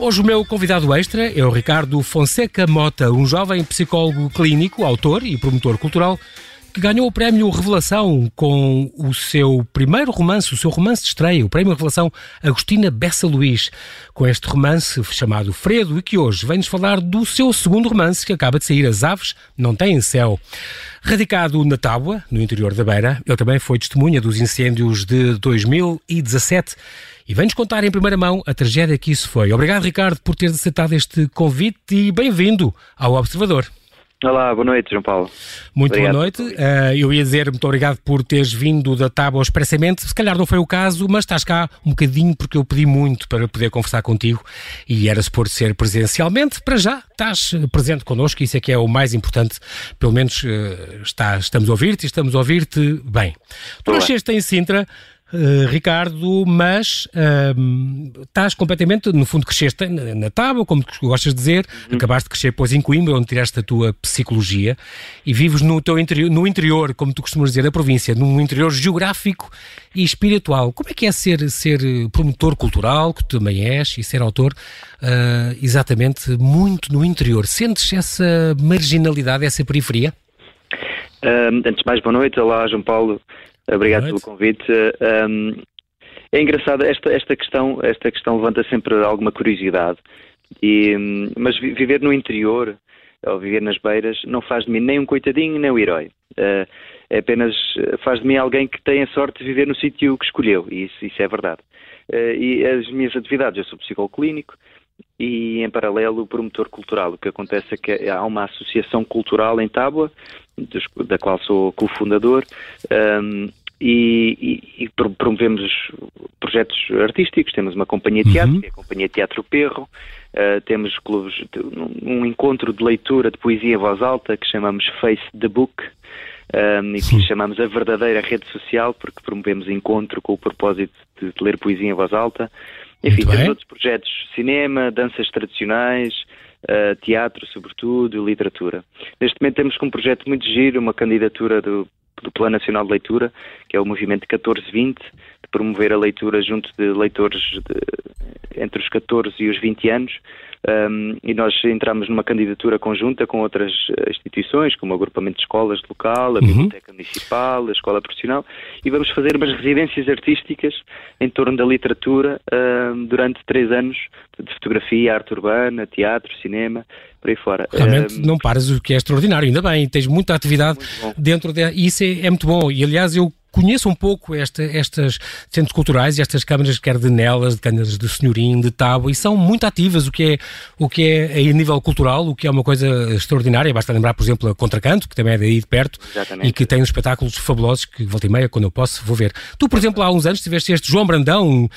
Hoje o meu convidado extra é o Ricardo Fonseca Mota, um jovem psicólogo clínico, autor e promotor cultural que ganhou o prémio Revelação com o seu primeiro romance, o seu romance de estreia, o prémio Revelação Agostina Bessa Luís, com este romance chamado Fredo e que hoje vem-nos falar do seu segundo romance que acaba de sair, As Aves Não Têm Céu. Radicado na Tábua, no interior da Beira, ele também foi testemunha dos incêndios de 2017 e vem-nos contar em primeira mão a tragédia que isso foi. Obrigado, Ricardo, por teres aceitado este convite e bem-vindo ao Observador. Olá, boa noite, João Paulo. Muito obrigado boa noite. Uh, eu ia dizer muito obrigado por teres vindo da Tábua expressamente. Se calhar não foi o caso, mas estás cá um bocadinho porque eu pedi muito para poder conversar contigo e era suposto ser presencialmente. Para já, estás presente connosco, isso é que é o mais importante. Pelo menos uh, está, estamos a ouvir-te e estamos a ouvir-te bem. Tu nasceste em Sintra, Uh, Ricardo, mas uh, estás completamente, no fundo, cresceste na, na tábua, como tu gostas de dizer, uhum. acabaste de crescer depois em Coimbra, onde tiraste a tua psicologia, e vives no teu interior, no interior, como tu costumas dizer, da província, num interior geográfico e espiritual. Como é que é ser, ser promotor cultural, que tu também és, e ser autor, uh, exatamente, muito no interior? Sentes essa marginalidade, essa periferia? antes de mais, boa noite. Olá, João Paulo. Obrigado pelo convite. Um, é engraçado, esta, esta, questão, esta questão levanta sempre alguma curiosidade, e, mas viver no interior, ou viver nas beiras, não faz de mim nem um coitadinho, nem um herói. Uh, é apenas faz de mim alguém que tem a sorte de viver no sítio que escolheu, e isso, isso é verdade. Uh, e as minhas atividades, eu sou psicólogo clínico, e em paralelo promotor cultural. O que acontece é que há uma associação cultural em Tábua, da qual sou cofundador, um, e, e, e, promovemos projetos artísticos. Temos uma companhia de teatro, uhum. é a Companhia Teatro Perro. Uh, temos clubes, um, um, encontro de leitura de poesia em voz alta que chamamos Face the Book. Um, e que chamamos a verdadeira rede social porque promovemos encontro com o propósito de, de ler poesia em voz alta. Enfim, temos outros projetos, cinema, danças tradicionais, uh, teatro, sobretudo, literatura. Neste momento temos um projeto muito giro, uma candidatura do, do Plano Nacional de Leitura, que é o movimento 1420, de promover a leitura junto de leitores de, entre os 14 e os 20 anos, um, e nós entramos numa candidatura conjunta com outras eh, instituições, como o agrupamento de escolas local, a uhum. Biblioteca Municipal, a Escola Profissional, e vamos fazer umas residências artísticas em torno da literatura um, durante três anos, de fotografia, arte urbana, teatro, cinema, por aí fora. Realmente um, não paras, o que é extraordinário, ainda bem, tens muita atividade dentro de... Isso é, é muito bom, e aliás eu conheço um pouco esta, estas centros culturais e estas câmaras, quer de Nelas, de Câmaras de Senhorim, de Tábua, e são muito ativas, o que é, o que é a nível cultural, o que é uma coisa extraordinária. Basta lembrar, por exemplo, a Contracanto, que também é daí de perto, Exatamente. e que tem uns espetáculos fabulosos que volta e meia, quando eu posso, vou ver. Tu, por exemplo, há uns anos tiveste este João Brandão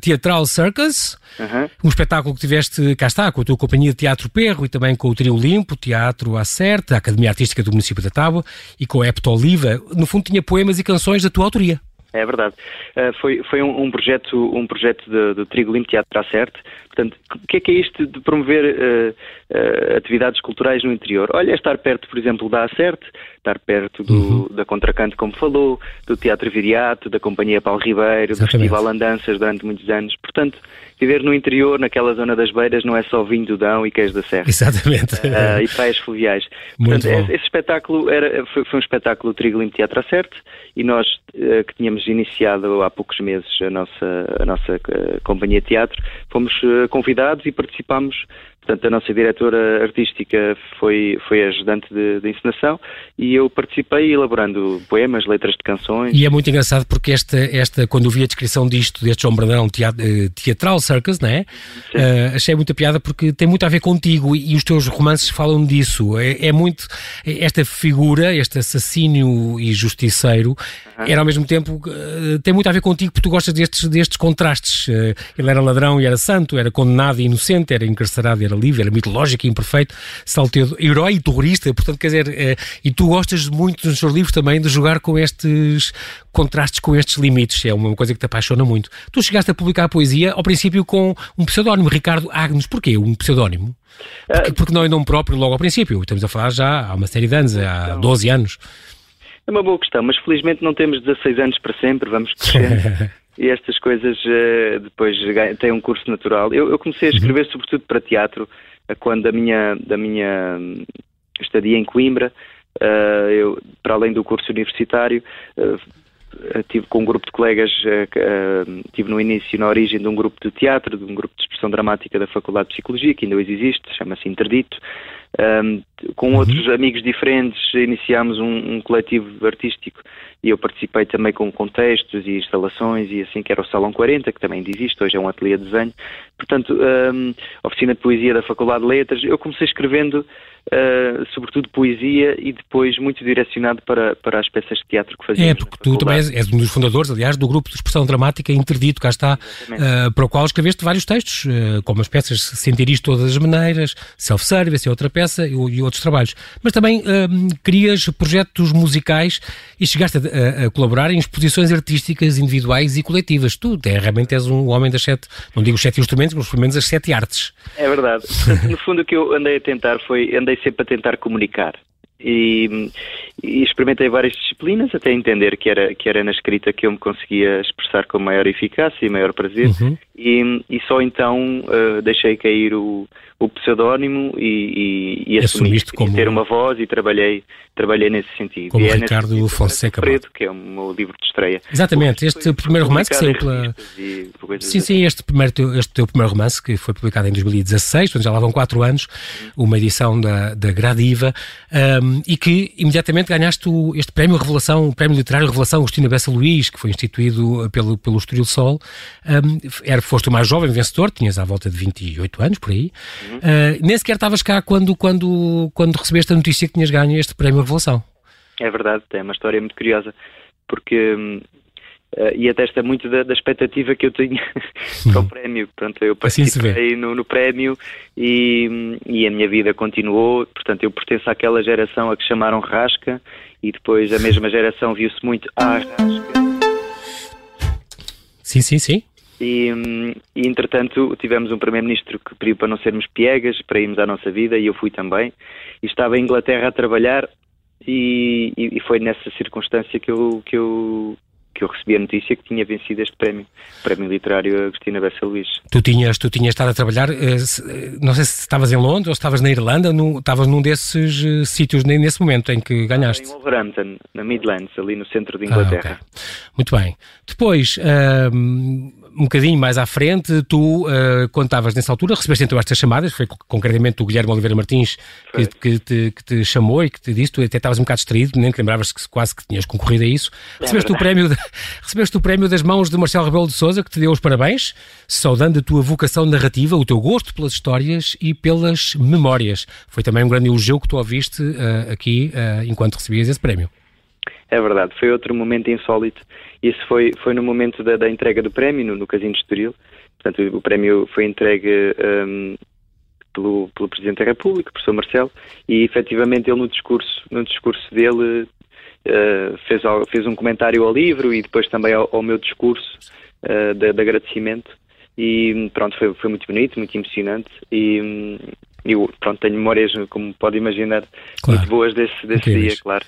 Teatral Circus, uhum. um espetáculo que tiveste, cá está, com a tua companhia de Teatro Perro e também com o Trio Limpo, Teatro Acerta, a Academia Artística do município da Tábua e com a Epto Oliva. No fundo, tinha poemas poemas e canções da tua autoria. É verdade. Uh, foi foi um, um, projeto um projeto do Trigo Limpo Teatro Acerte. Portanto, o que é que é isto de promover uh, uh, atividades culturais no interior? Olha, é estar perto, por exemplo, da Acerte, estar perto do, uhum. da Contracanto, como falou, do Teatro Viriato, da Companhia Paulo Ribeiro, Exatamente. do Festival Andanças durante muitos anos. Portanto, viver no interior, naquela zona das beiras, não é só vinho do Dão e queijo da Serra. Exatamente. E praias fluviais. Muito Portanto, bom. esse espetáculo era, foi, foi um espetáculo do Trigo Limpo Teatro Acerte e nós que tínhamos iniciado há poucos meses a nossa, a nossa uh, companhia de teatro, fomos convidados e participámos Portanto, a nossa diretora artística foi, foi ajudante de, de encenação e eu participei elaborando poemas, letras de canções. E é muito engraçado porque esta, esta quando eu vi a descrição disto, deste João Brandão eh, Teatral Circus, não é? Uh, achei muita piada porque tem muito a ver contigo e, e os teus romances falam disso. É, é, muito. Esta figura, este assassínio e justiceiro, uhum. era ao mesmo tempo. Uh, tem muito a ver contigo porque tu gostas destes, destes contrastes. Uh, ele era ladrão e era santo, era condenado e inocente, era encarcerado e era era livre, era mitológico e imperfeito, salteado, herói e terrorista, portanto, quer dizer, é, e tu gostas muito nos teus livros também de jogar com estes contrastes, com estes limites, é uma coisa que te apaixona muito. Tu chegaste a publicar a poesia, ao princípio, com um pseudónimo, Ricardo Agnes, porquê um pseudónimo? Porque, ah, porque não é nome próprio logo ao princípio, estamos a falar já há uma série de anos, há 12 anos. É uma boa questão, mas felizmente não temos 16 anos para sempre, vamos crescer. e estas coisas uh, depois têm um curso natural. Eu, eu comecei a escrever uhum. sobretudo para teatro quando da minha, da minha hum, estadia em Coimbra, uh, eu, para além do curso universitário, uh, tive com um grupo de colegas, uh, tive no início, na origem de um grupo de teatro, de um grupo de expressão dramática da Faculdade de Psicologia, que ainda hoje existe, chama-se Interdito. Um, com uhum. outros amigos diferentes, iniciámos um, um, coletivo artístico e eu participei também com contextos e instalações e assim, que era o Salão 40, que também existe, hoje é um ateliê de desenho. Portanto, um, oficina de poesia da Faculdade de Letras. Eu comecei escrevendo uh, sobretudo poesia e depois muito direcionado para, para as peças de teatro que fazia. É, porque tu também és, és, um dos fundadores, aliás, do grupo de expressão dramática Interdito, cá está, uh, para o qual escreveste vários textos, uh, como as peças Sentir Isto Todas as Maneiras, Self-Service, é outra peça e, e, outros trabalhos. Mas também crias projetos musicais e chegaste a, a, colaborar em exposições artísticas individuais e coletivas. Tu é, realmente és um homem das sete, não digo os sete instrumentos, mas pelo menos as sete artes. É verdade. no fundo o que eu andei a tentar foi, andei sempre a tentar comunicar. E, e, experimentei várias disciplinas até entender que era, que era na escrita que eu me conseguia expressar com maior eficácia e maior prazer. Uhum. E, e, só então uh, deixei cair o, o pseudónimo e, e, e assumi como... ter uma voz e trabalhei, trabalhei nesse sentido. Como e é Ricardo Fonseca Preto, que é o meu livro de estreia. Exatamente, este primeiro romance que saiu pela... Sim, sim, este, primeiro, este teu primeiro romance que foi publicado em 2016, portanto já lá vão quatro anos, uhum. uma edição da, da Gradiva, um, e que imediatamente ganhaste o, este prémio Revelação, o prémio literário Revelação Agostina Bessa Luís, que foi instituído pelo, pelo Estoril Sol. Um, era, foste o mais jovem vencedor, tinhas à volta de 28 anos, por aí. Uhum. Uh, nem sequer estavas cá quando, quando, quando recebeste a notícia que tinhas ganho este prémio Revelação. É verdade, é uma história muito curiosa, porque Uh, e atesta muito da, da, expectativa que eu tinha para o prémio. Portanto, eu assim participei assim no, no, prémio e, e, a minha vida continuou. Portanto, eu pertenço àquela geração a que chamaram Rasca e depois a mesma geração viu-se muito à Rasca. Sim, sim, sim. E, e, entretanto tivemos um primeiro-ministro que pediu para não sermos piegas, para irmos à nossa vida e eu fui também. E estava em Inglaterra a trabalhar e, e foi nessa circunstância que eu, que eu que eu recebi a notícia que tinha vencido este prémio, prémio literário Agostina Bessa Luís. Tu tinhas, tu tinhas estado a trabalhar, eh, não sei se estavas em Londres ou estavas na Irlanda, no, estavas num desses uh, sítios nesse momento em que ganhaste. Em Wolverhampton, na Midlands, ali no centro de Inglaterra. Ah, okay. Muito bem. Depois, uh, um bocadinho mais à frente, tu, uh, quando estavas nessa altura, recebeste então estas chamadas, foi concretamente o Guilherme Oliveira Martins que, que, te, que, te, chamou e que te disse, tu até estavas um bocado distraído, nem te lembravas que quase que tinhas concorrido a isso. É recebeste, o prémio de, recebeste o prémio das mãos de Marcelo Rebelo de Souza, que te deu os parabéns, saudando a tua vocação narrativa, o teu gosto pelas histórias e pelas memórias. Foi também um grande elogio que tu ouviste uh, aqui uh, enquanto recebias esse prémio. É verdade, foi outro momento insólito. Isso foi, foi no momento da, da entrega do prémio, no, no Casino de Estoril. Portanto, o prémio foi entregue um, pelo, pelo Presidente da República, o professor Marcelo, e efetivamente ele no discurso, no discurso dele uh, fez, fez um comentário ao livro e depois também ao, ao meu discurso uh, de, de, agradecimento. E pronto, foi, foi muito bonito, muito emocionante. E, hum, pronto, tenho memórias, como pode imaginar, claro. muito boas desse, desse dia, claro.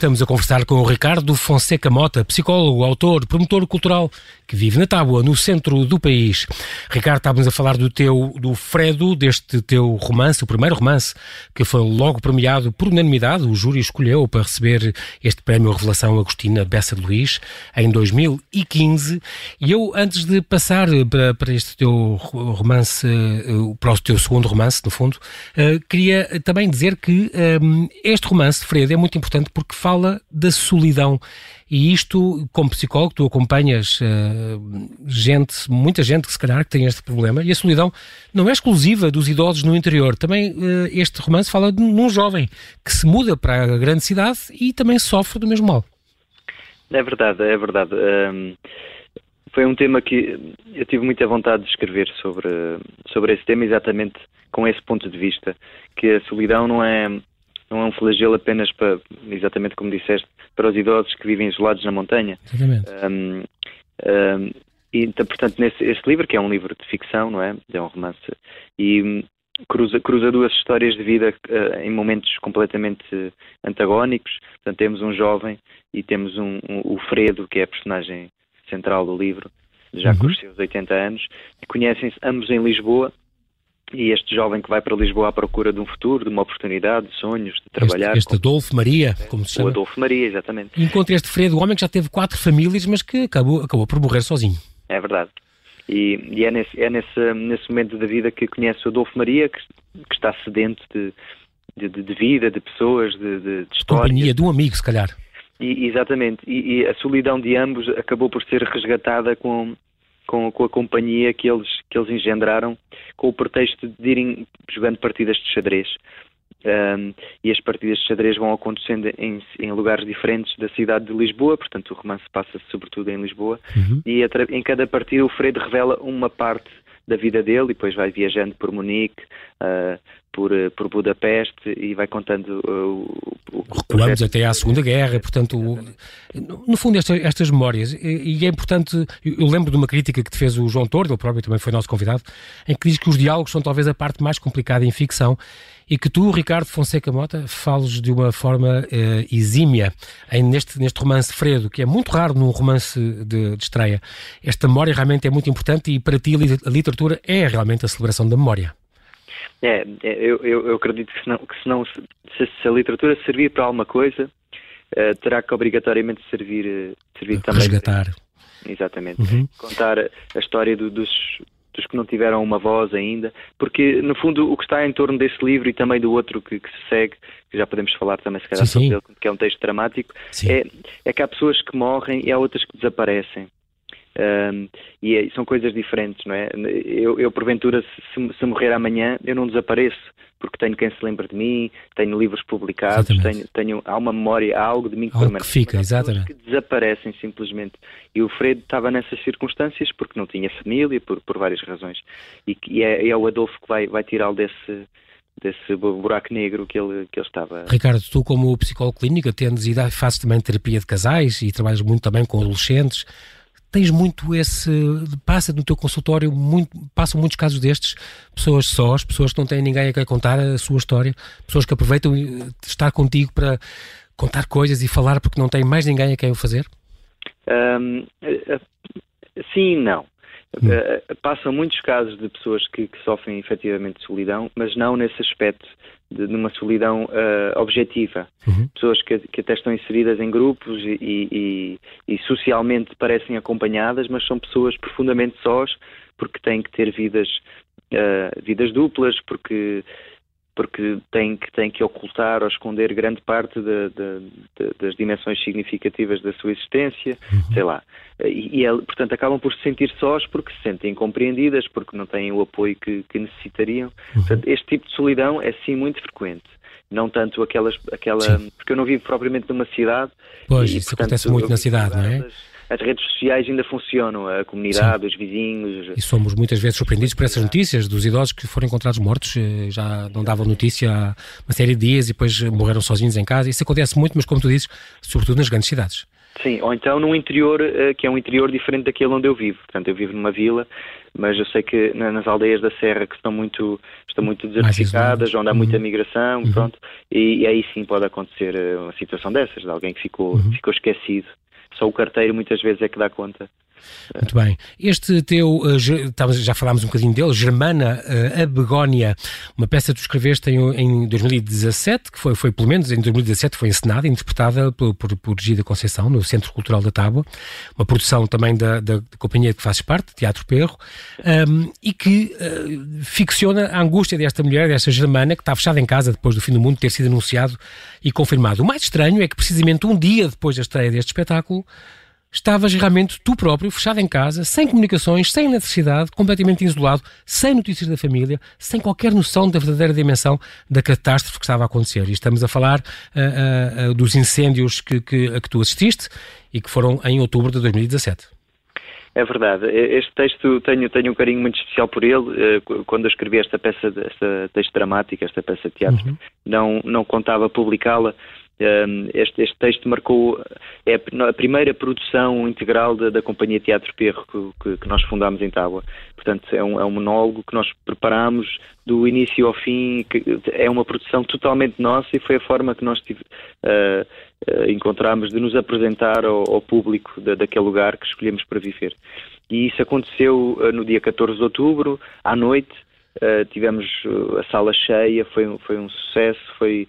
Estamos a conversar com o Ricardo Fonseca Mota, psicólogo, autor, promotor cultural, que vive na Tábua, no centro do país. Ricardo, estávamos a falar do teu, do Fredo, deste teu romance, o primeiro romance, que foi logo premiado por unanimidade, o júri escolheu para receber este prémio Revelação Agostina Bessa de Luís, em 2015. E eu, antes de passar para, para este teu romance, eh, para o teu segundo romance, no fundo, eh, queria também dizer que eh, este romance Fredo é muito importante porque fala fala da solidão. E isto, como psicólogo, tu acompanhas uh, gente, muita gente que se calhar que tem este problema, e a solidão não é exclusiva dos idosos no interior. Também uh, este romance fala de um jovem que se muda para a grande cidade e também sofre do mesmo mal. É verdade, é verdade. Um, foi um tema que eu tive muita vontade de escrever sobre, sobre esse tema, exatamente com esse ponto de vista, que a solidão não é não é um flagelo apenas para, exatamente como disseste, para os idosos que vivem isolados na montanha. Exatamente. Um, um, e, então, portanto, nesse este livro, que é um livro de ficção, não é? É um romance, e, cruza, cruza duas histórias de vida uh, em momentos completamente antagónicos. Portanto, temos um jovem e temos um, um, o Fredo, que é a personagem central do livro, já uhum. com os seus 80 anos, conhecem-se ambos em Lisboa. E este jovem que vai para Lisboa à procura de um futuro, de uma oportunidade, de sonhos, de trabalhar. Este, este Adolfo Maria, como se chama. O Adolfo Maria, exatamente. Encontra este Fredo, o homem que já teve quatro famílias, mas que acabou, acabou por morrer sozinho. É verdade. E, e é, nesse, é nesse, nesse momento da vida que conhece o Adolfo Maria, que, que está sedento de, de, de, vida, de pessoas, de, de, de história. Companhia de um amigo, se calhar. E, exatamente. E, e, a solidão de ambos acabou por ser resgatada com, com, com, a companhia que eles, que eles engendraram, com o pretexto de irem jogando partidas de xadrez. Um, e as partidas de xadrez vão acontecendo em, em, lugares diferentes da cidade de Lisboa, portanto o romance passa-se sobretudo em Lisboa, uhum. e em cada partida o Freire revela uma parte da vida dele e depois vai viajando por Munique, uh, por, uh, por Budapeste e vai contando uh, o, Recuamos até à Segunda Guerra, portanto, o, no fundo, esta, estas memórias, e, e, é importante, eu lembro de uma crítica que te fez o João Tordo, ele próprio também foi nosso convidado, em que diz que os diálogos são talvez a parte mais complicada em ficção e que tu, Ricardo Fonseca Mota, fales de uma forma uh, exímia em, neste, neste romance Fredo, que é muito raro num romance de, de estreia. Esta memória realmente é muito importante e para ti a literatura é realmente a celebração da memória. É, é eu, eu, eu acredito que, se, não, que se, não, se, se, a literatura servir para alguma coisa, uh, terá que obrigatoriamente servir, uh, servir também. Resgatar. Exatamente. Uhum. Contar a história do, dos, dos que não tiveram uma voz ainda, porque no fundo o que está em torno desse livro e também do outro que, que se segue, que já podemos falar também se calhar sim, sobre sim. ele, que é um texto dramático, é, é que há pessoas que morrem e há outras que desaparecem. Um, e é, são coisas diferentes, não é? Eu, eu porventura, se, se, morrer amanhã, eu não desapareço, porque tenho quem se lembre de mim, tenho livros publicados, tenho, tenho, há uma memória, há algo de mim que algo permanece. Que fica, exatamente. que desaparecem simplesmente. E o Fredo estava nessas circunstâncias porque não tinha família, por, por várias razões. E, e é, é o Adolfo que vai, vai tirá-lo desse, desse buraco negro que ele, que ele estava. Ricardo, tu como psicólogo clínico atendes e fazes também terapia de casais e trabalhas muito também com adolescentes tens muito esse. Passa no teu consultório, muito, passam muitos casos destes, pessoas sós, pessoas que não têm ninguém a quem contar a sua história, pessoas que aproveitam estar contigo para contar coisas e falar porque não têm mais ninguém a quem o fazer? Um, sim e não. Hum. Uh, passam muitos casos de pessoas que, que, sofrem efetivamente solidão, mas não nesse aspecto de, de uma solidão uh, objetiva. Uhum. Pessoas que, que, até estão inseridas em grupos e, e, e, socialmente parecem acompanhadas, mas são pessoas profundamente sós porque têm que ter vidas, uh, vidas duplas, porque porque tem que, tem que ocultar ou esconder grande parte de, de, de, das dimensões significativas da sua existência, uhum. sei lá. E, e, portanto, acabam por se sentir sós porque se sentem incompreendidas, porque não têm o apoio que, que necessitariam. Uhum. Portanto, este tipo de solidão é sim muito frequente. Não tanto aquelas, aquela. Sim. Porque eu não vivo propriamente numa cidade. Pois, e, isso portanto, acontece muito na cidade, não é? As redes sociais ainda funcionam, a comunidade, Sim. os vizinhos. E somos muitas vezes surpreendidos por essas notícias dos idosos que foram encontrados mortos, eh, já não davam notícia há uma série de dias e depois morreram sozinhos em casa. Isso acontece muito, mas como tu dizes, sobretudo nas grandes cidades. Sim, ou então num interior eh, que é um interior diferente daquele onde eu vivo. Portanto, eu vivo numa vila, mas eu sei que nas aldeias da Serra que estão muito, estão muito desertificadas, onde há muita uhum. migração, uhum. pronto, e, e, aí sim pode acontecer eh, uma situação dessas, de alguém que ficou, uhum. ficou esquecido só o carteiro muitas vezes é que dá conta. Muito bem. Este teu, eh, já falámos um bocadinho dele, Germana eh, a Begónia, uma peça que tu escreveste em 2017, que foi, foi, pelo menos em 2017, foi encenada, interpretada por, por, por Gida Conceição, no Centro Cultural da Tábua, uma produção também da, da, da companhia que fazes parte, Teatro Perro, um, e que uh, ficciona a angústia desta mulher, desta Germana, que está fechada em casa depois do fim do mundo ter sido anunciado e confirmado. O mais estranho é que precisamente um dia depois da estreia deste espetáculo, estavas realmente tu próprio, fechado em casa, sem comunicações, sem eletricidade, completamente isolado, sem notícias da família, sem qualquer noção da verdadeira dimensão da catástrofe que estava a acontecer. E estamos a falar uh, uh, dos incêndios que, que, a que tu assististe e que foram em outubro de 2017. É verdade. Este texto tenho, tenho um carinho muito especial por ele. Quando eu escrevi esta peça, esta texto dramático, esta peça de teatro, uhum. não, não contava publicá-la este, este, texto marcou é a primeira produção integral da, da Companhia Teatro Perro que, que, nós fundámos em Tábua. Portanto, é um, é um monólogo que nós preparámos do início ao fim, é uma produção totalmente nossa e foi a forma que nós tive, uh, uh, encontramos de nos apresentar ao, ao público da, daquele lugar que escolhemos para viver. E isso aconteceu uh, no dia 14 de outubro, à noite, tivemos a sala cheia, foi, foi um sucesso, foi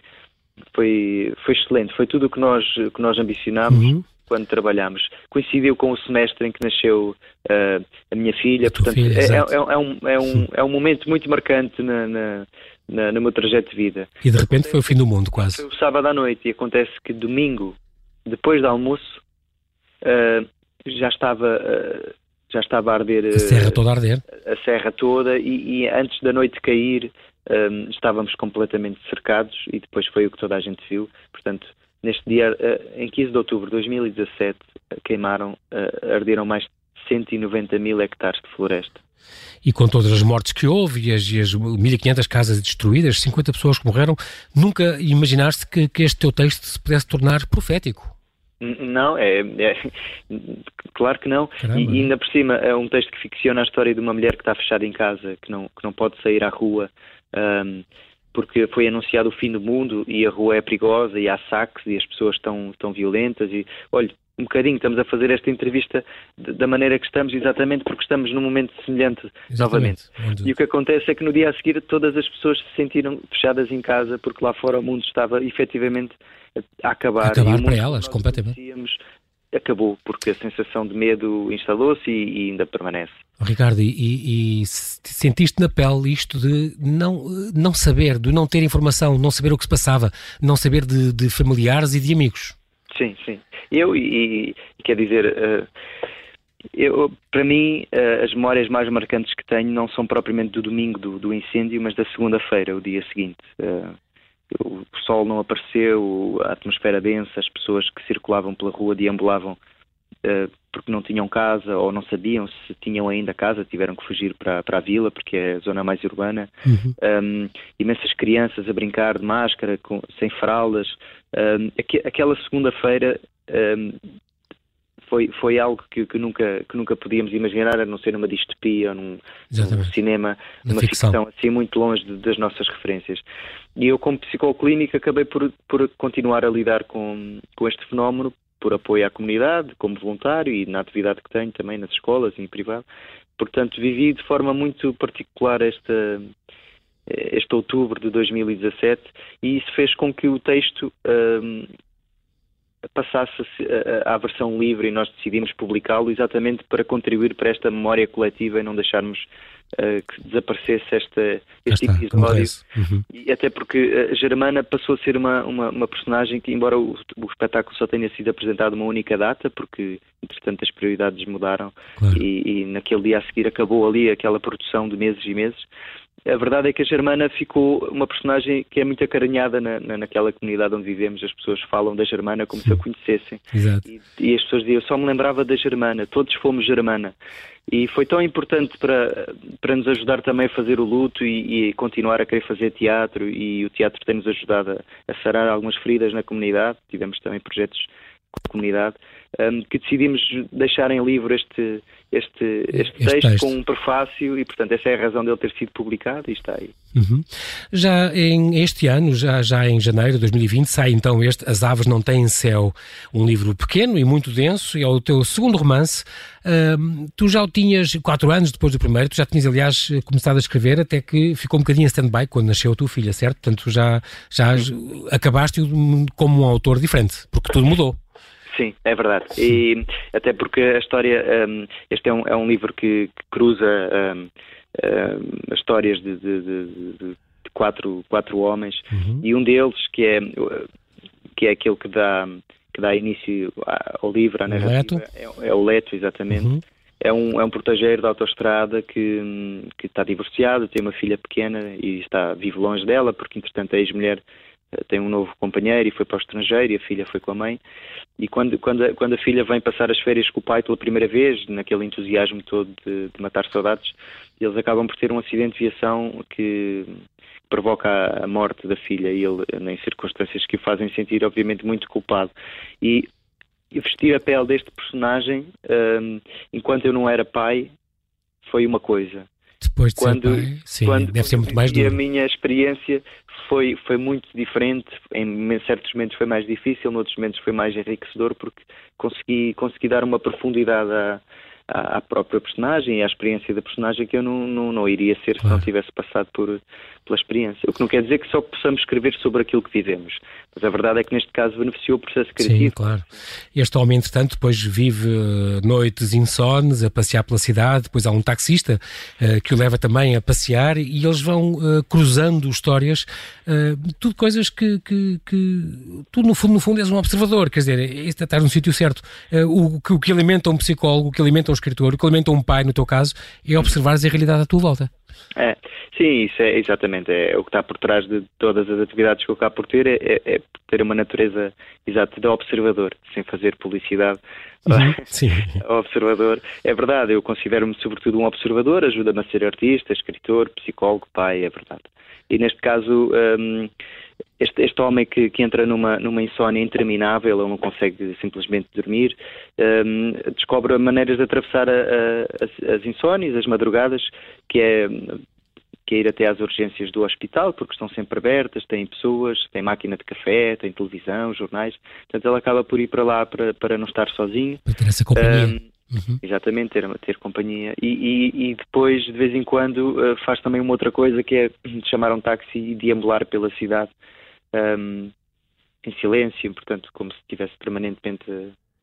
foi, foi excelente, foi tudo o que nós, que nós ambicionámos uhum. quando trabalhámos. Coincidiu com o semestre em que nasceu uh, a minha filha, a portanto, filha, é, é, é, um, é, um, é um momento muito marcante na, na, na, no meu trajeto de vida. E de repente foi o fim do mundo, quase. Foi o sábado à noite e acontece que domingo, depois do almoço, uh, já estava. Uh, já estava a arder a serra toda a arder a serra toda e, e antes da noite cair um, estávamos completamente cercados e depois foi o que toda a gente viu. Portanto, neste dia, uh, em 15 de outubro de 2017, uh, queimaram, uh, arderam mais de 190 mil hectares de floresta. E com todas as mortes que houve e as, e as 1.500 casas destruídas, 50 pessoas que morreram, nunca imaginaste que, que este teu texto se pudesse tornar profético? Não, é, é, claro que não. E, e, ainda por cima é um texto que ficciona a história de uma mulher que está fechada em casa, que não, que não pode sair à rua, um, porque foi anunciado o fim do mundo e a rua é perigosa e há saques e as pessoas estão, estão violentas e, olha, um bocadinho, estamos a fazer esta entrevista da maneira que estamos, exatamente porque estamos num momento semelhante exatamente. novamente. E o que acontece é que no dia a seguir todas as pessoas se sentiram fechadas em casa porque lá fora o mundo estava efetivamente a acabar. A acabar para elas, completamente acabou, porque a sensação de medo instalou-se e, e, ainda permanece. Ricardo, e, e, sentiste na pele isto de não, não saber, de não ter informação, não saber o que se passava, não saber de, de familiares e de amigos? Sim, sim. Eu, e, e quer dizer, uh, eu, para mim, uh, as memórias mais marcantes que tenho não são propriamente do domingo do, do incêndio, mas da segunda-feira, o dia seguinte. O sol não apareceu, a atmosfera densa, as pessoas que circulavam pela rua deambulavam uh, porque não tinham casa ou não sabiam se tinham ainda casa, tiveram que fugir para, para a vila porque é a zona mais urbana. Uhum. Um, imensas crianças a brincar de máscara, com, sem fraldas. Um, aqu aquela segunda-feira um, foi, foi algo que, que, nunca, que nunca podíamos imaginar, a não ser numa distopia, num, num cinema, numa ficção. ficção. assim muito longe de, das nossas referências. E eu, como psicoclínico, acabei por, por continuar a lidar com, com este fenómeno, por apoio à comunidade, como voluntário e na atividade que tenho também nas escolas e em privado. Portanto, vivi de forma muito particular esta, este outubro de 2017 e isso fez com que o texto um, passasse à versão livre e nós decidimos publicá-lo exatamente para contribuir para esta memória coletiva e não deixarmos uh, que desaparecesse esta, este está, episódio. Uhum. E até porque a Germana passou a ser uma, uma, uma personagem que, embora o, o, espetáculo só tenha sido apresentado uma única data, porque entretanto as prioridades mudaram claro. e, e naquele dia a seguir acabou ali aquela produção de meses e meses, a verdade é que a Germana ficou uma personagem que é muito acarinhada na, na, naquela comunidade onde vivemos. As pessoas falam da Germana como se a conhecessem. Exato. E, e, as pessoas diziam, eu só me lembrava da Germana, todos fomos Germana. E foi tão importante para, para nos ajudar também a fazer o luto e, e continuar a querer fazer teatro. E o teatro tem-nos ajudado a, a sarar algumas feridas na comunidade. Tivemos também projetos comunidade, um, que decidimos deixar em livro este, este, este, este texto, texto, com um prefácio e, portanto, essa é a razão dele ter sido publicado e está aí. Uhum. Já em este ano, já, já em janeiro de 2020, sai então este As Aves Não Têm Céu, um livro pequeno e muito denso, e é o teu segundo romance. Uh, tu já o tinhas, quatro anos depois do primeiro, tu já tinhas, aliás, começado a escrever, até que ficou um bocadinho em stand-by quando nasceu a tua filha, certo? Portanto, já, já acabaste como um autor diferente, porque tudo mudou. Sim, é verdade. E até porque a história, um, este é um, é um livro que, que cruza um, um, as histórias de, de, de, de, quatro, quatro homens uhum. e um deles que é que é aquele que dá que dá início ao livro, à narrativa, é, é, o Leto, exatamente. Uhum. É um, é um portageiro da autoestrada que, que está divorciado, tem uma filha pequena e está vive longe dela, porque entretanto a ex-mulher tem um novo companheiro e foi para o estrangeiro e a filha foi com a mãe. E quando, quando, a, quando a filha vem passar as férias com o pai pela primeira vez, naquele entusiasmo todo de, de matar saudades, eles acabam por ter um acidente de viação que, provoca a, morte da filha e ele, em circunstâncias que o fazem sentir, obviamente, muito culpado. E, vestir a pele deste personagem, um, enquanto eu não era pai, foi uma coisa. Depois de quando, ser pai, sim, quando, deve ser muito mais duro. E a minha experiência foi, foi muito diferente. Em certos momentos foi mais difícil, noutros momentos foi mais enriquecedor, porque consegui, consegui dar uma profundidade a, à, própria personagem e à experiência da personagem que eu não, não, não iria ser claro. se não tivesse passado por, pela experiência. O que não quer dizer que só possamos escrever sobre aquilo que vivemos. Mas a verdade é que neste caso beneficiou o processo criativo. Sim, claro. Este homem, entretanto, depois vive uh, noites insones a passear pela cidade, depois há um taxista uh, que o leva também a passear e eles vão uh, cruzando histórias, tudo coisas que, que, que, tu no fundo, no fundo és um observador, quer dizer, está no sítio certo. o, que, o que alimenta um psicólogo, o que alimenta um escritor, o que alimenta um pai, no teu caso, é observares a realidade à tua volta. É, sim, isso é exatamente é, o que está por trás de todas as atividades que eu cá por ter é, é, é ter uma natureza exata de observador, sem fazer publicidade uhum, sim. observador. É verdade, eu considero-me sobretudo um observador, ajuda-me a ser artista, escritor, psicólogo, pai, é verdade. E neste caso, um, este, este, homem que, que, entra numa, numa insónia interminável, ele não consegue simplesmente dormir, um, descobre maneiras de atravessar a, a, as, as insónias, as madrugadas, que é que é ir até às urgências do hospital, porque estão sempre abertas, têm pessoas, tem máquina de café, tem televisão, jornais. Portanto, ele acaba por ir para lá para, para não estar sozinho. Para ter essa companhia. Um, uhum. Exatamente, ter, ter companhia. E, e, e, depois, de vez em quando, uh, faz também uma outra coisa, que é chamar um táxi e deambular pela cidade um, em silêncio, portanto, como se estivesse permanentemente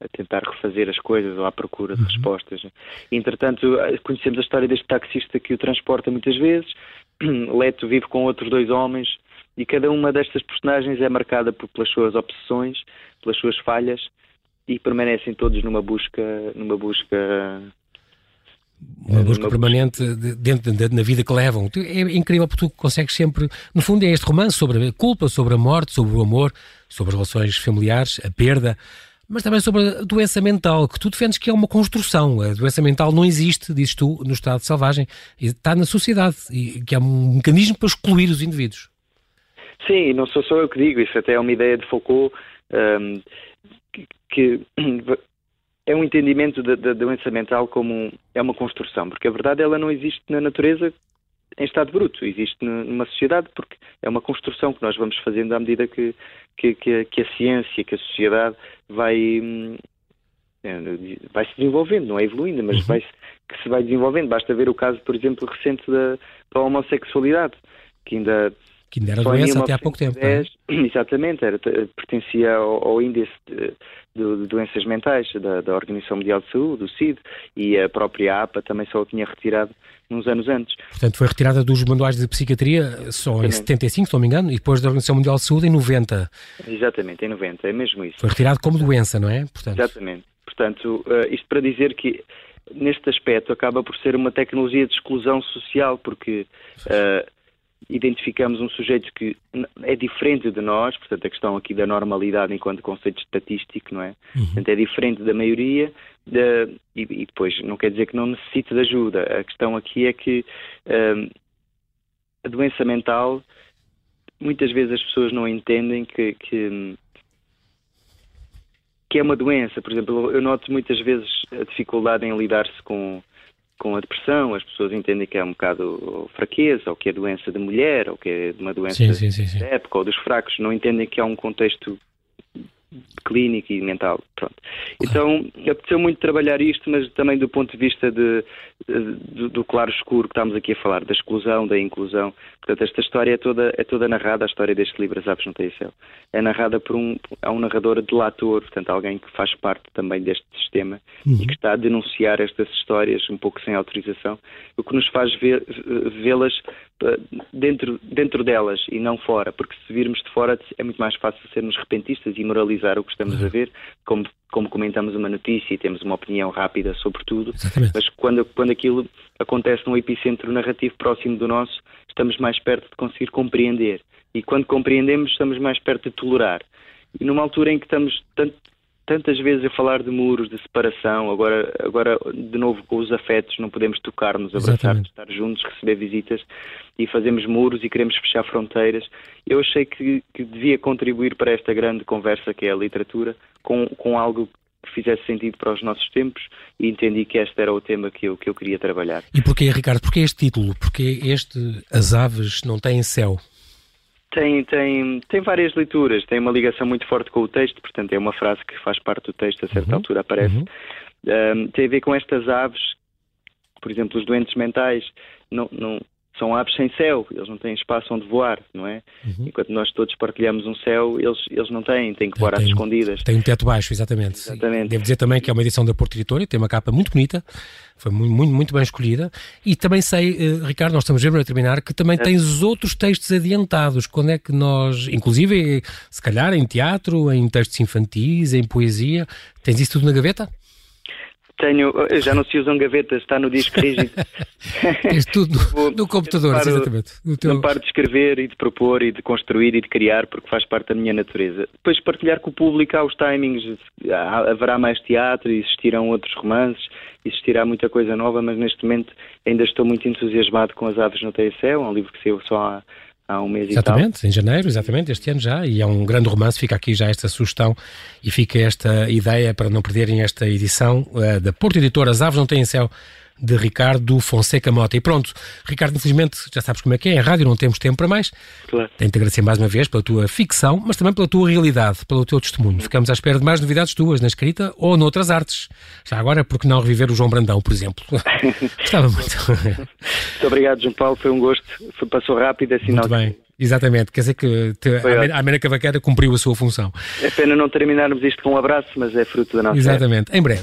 a tentar refazer as coisas ou à procura de uhum. respostas. Entretanto, conhecemos a história deste taxista que o transporta muitas vezes. Leto vive com outros dois homens e cada uma destas personagens é marcada por, pelas suas obsessões, pelas suas falhas e permanecem todos numa busca, numa busca uma busca permanente dentro da, na vida que levam. É incrível porque tu consegues sempre, no fundo é este romance sobre a culpa, sobre a morte, sobre o amor, sobre as relações familiares, a perda, mas também sobre a doença mental, que tu defendes que é uma construção. A doença mental não existe, dizes tu, no estado selvagem, está na sociedade, e que é um mecanismo para excluir os indivíduos. Sim, não sou só eu que digo, isso até é uma ideia de Foucault, um, que, que é um entendimento da, da, doença mental como um, é uma construção, porque a verdade ela não existe na natureza em estado bruto, existe numa sociedade porque é uma construção que nós vamos fazendo à medida que, que, que, que a ciência, que a sociedade vai, hum, é, vai se desenvolvendo, não é evoluindo, mas uhum. vai que se vai desenvolvendo. Basta ver o caso, por exemplo, recente da, da homossexualidade, que ainda que ainda era doença até há pouco tempo. É? Exatamente, era, pertencia ao, ao índice de, de, de, doenças mentais da, da, Organização Mundial de Saúde, do CID, e a própria APA também só o tinha retirado uns anos antes. Portanto, foi retirada dos manuais de psiquiatria só Exatamente. em 75, se não me engano, e depois da Organização Mundial de Saúde em 90. Exatamente, em 90, é mesmo isso. Foi retirado como doença, não é? Portanto... Exatamente. Portanto, uh, isto para dizer que neste aspecto acaba por ser uma tecnologia de exclusão social, porque uh, identificamos um sujeito que é diferente de nós, portanto a questão aqui da normalidade enquanto conceito estatístico, não é? Uhum. Portanto é diferente da maioria de, e, e, depois não quer dizer que não necessite de ajuda. A questão aqui é que um, a doença mental muitas vezes as pessoas não entendem que, que que é uma doença. Por exemplo, eu noto muitas vezes a dificuldade em lidar-se com com a depressão, as pessoas entendem que é um bocado fraqueza, ou que é doença de mulher, ou que é uma doença sim, sim, sim, época, ou dos fracos, não entendem que há um contexto clínico e mental. Pronto. Então, apeteceu muito trabalhar isto, mas também do ponto de vista de, de, do claro escuro que estamos aqui a falar, da exclusão, da inclusão. Portanto, esta história é toda, é toda narrada, a história deste livro, As Aves no Céu. É narrada por um, é um narrador delator, portanto, alguém que faz parte também deste sistema uhum. e que está a denunciar estas histórias um pouco sem autorização, o que nos faz vê-las eh, dentro, dentro delas e não fora, porque se virmos de fora é muito mais fácil sermos repentistas e moralizar o que estamos a ver, como, como comentamos uma notícia e temos uma opinião rápida sobre tudo, Exatamente. mas quando, quando aquilo acontece num epicentro narrativo próximo do nosso, estamos mais perto de conseguir compreender. E quando compreendemos, estamos mais perto de tolerar. E numa altura em que estamos tanto tantas vezes a falar de muros, de separação, agora, agora de novo com os afetos, não podemos tocar-nos, abraçar, estar juntos, receber visitas e fazemos muros e queremos fechar fronteiras. Eu achei que, que devia contribuir para esta grande conversa que é a literatura com, com algo que fizesse sentido para os nossos tempos e entendi que este era o tema que eu, que eu queria trabalhar. E porquê, Ricardo? Porquê este título? Porquê este As Aves Não Têm Céu? Tem, tem, tem várias leituras, tem uma ligação muito forte com o texto, portanto é uma frase que faz parte do texto, a certa uhum. altura aparece. Uhum. Um, tem a ver com estas aves, por exemplo, os doentes mentais não, não, são aves sem céu, eles não têm espaço onde voar, não é? Uhum. Enquanto nós todos partilhamos um céu, eles, eles não têm, têm que voar às escondidas. Tem um teto baixo, exatamente. exatamente. Devo dizer também que é uma edição da Porto Editora, tem uma capa muito bonita, foi muito, muito, muito bem escolhida. E também sei, uh, Ricardo, nós estamos a terminar, que também é. tens outros textos adiantados. Quando é que nós, inclusive, se calhar em teatro, em textos infantis, em poesia, tens isso tudo na gaveta? Tenho, já não se usam gavetas, está no disco rígido. Tens tudo no, no computador, paro, exatamente. No teu... Não paro de escrever e de propor e de construir e de criar, porque faz parte da minha natureza. Depois partilhar com o público aos timings, haverá mais teatro, existirão outros romances, existirá muita coisa nova, mas neste momento ainda estou muito entusiasmado com As Aves no é um livro que saiu só há há um mês Exatamente, em janeiro, exatamente, este ano já, e é um grande romance, fica aqui já esta sugestão e fica esta ideia para não perderem esta edição uh, da Porto Editora As Aves Não Têm Céu, de Ricardo Fonseca Mota. E pronto, Ricardo, infelizmente, já sabes como é que é, em rádio não temos tempo para mais. Claro. Tenho-te agradecer mais uma vez pela tua ficção, mas também pela tua realidade, pelo teu testemunho. Ficamos à espera de mais novidades tuas na escrita ou noutras artes. Já agora, por que não reviver o João Brandão, por exemplo? Gostava muito. muito obrigado, João Paulo, foi um gosto. Foi, passou rápido, é sinal. Muito bem. Exatamente, quer dizer que te, a, a Mena Cavaqueira cumpriu a sua função. É pena não terminarmos isto com um abraço, mas é fruto da nossa. Exatamente, em breve.